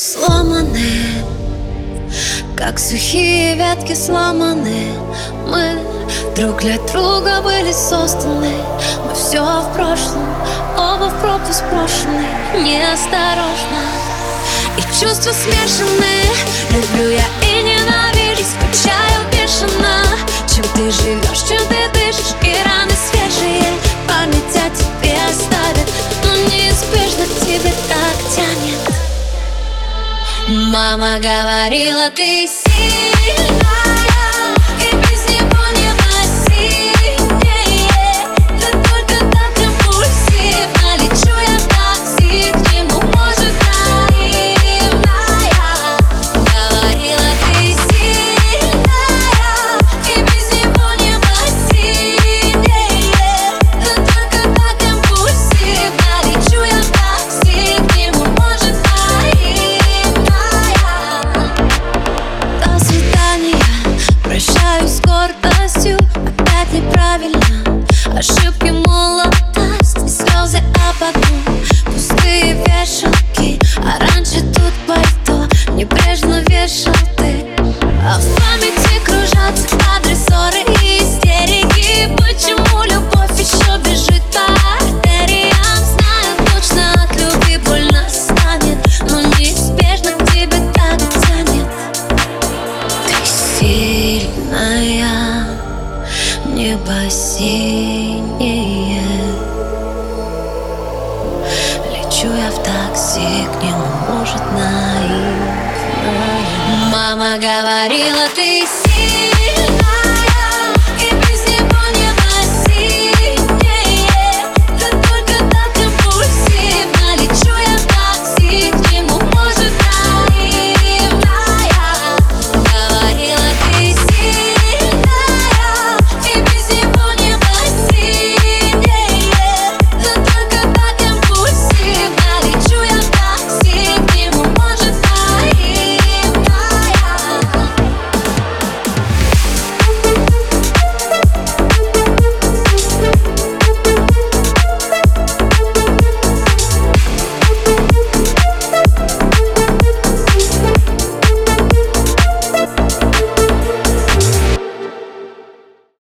Сломаны, как сухие ветки сломаны. Мы друг для друга были созданы. Мы все в прошлом, оба в пропасть брошены. Неосторожно, и чувства смешаны. Люблю я и ненавижу, скучаю бешено. Чем ты живешь, Мама говорила, ты сильная сильная небо синее. Лечу я в такси к нему, может, наивно Мама говорила, ты сильная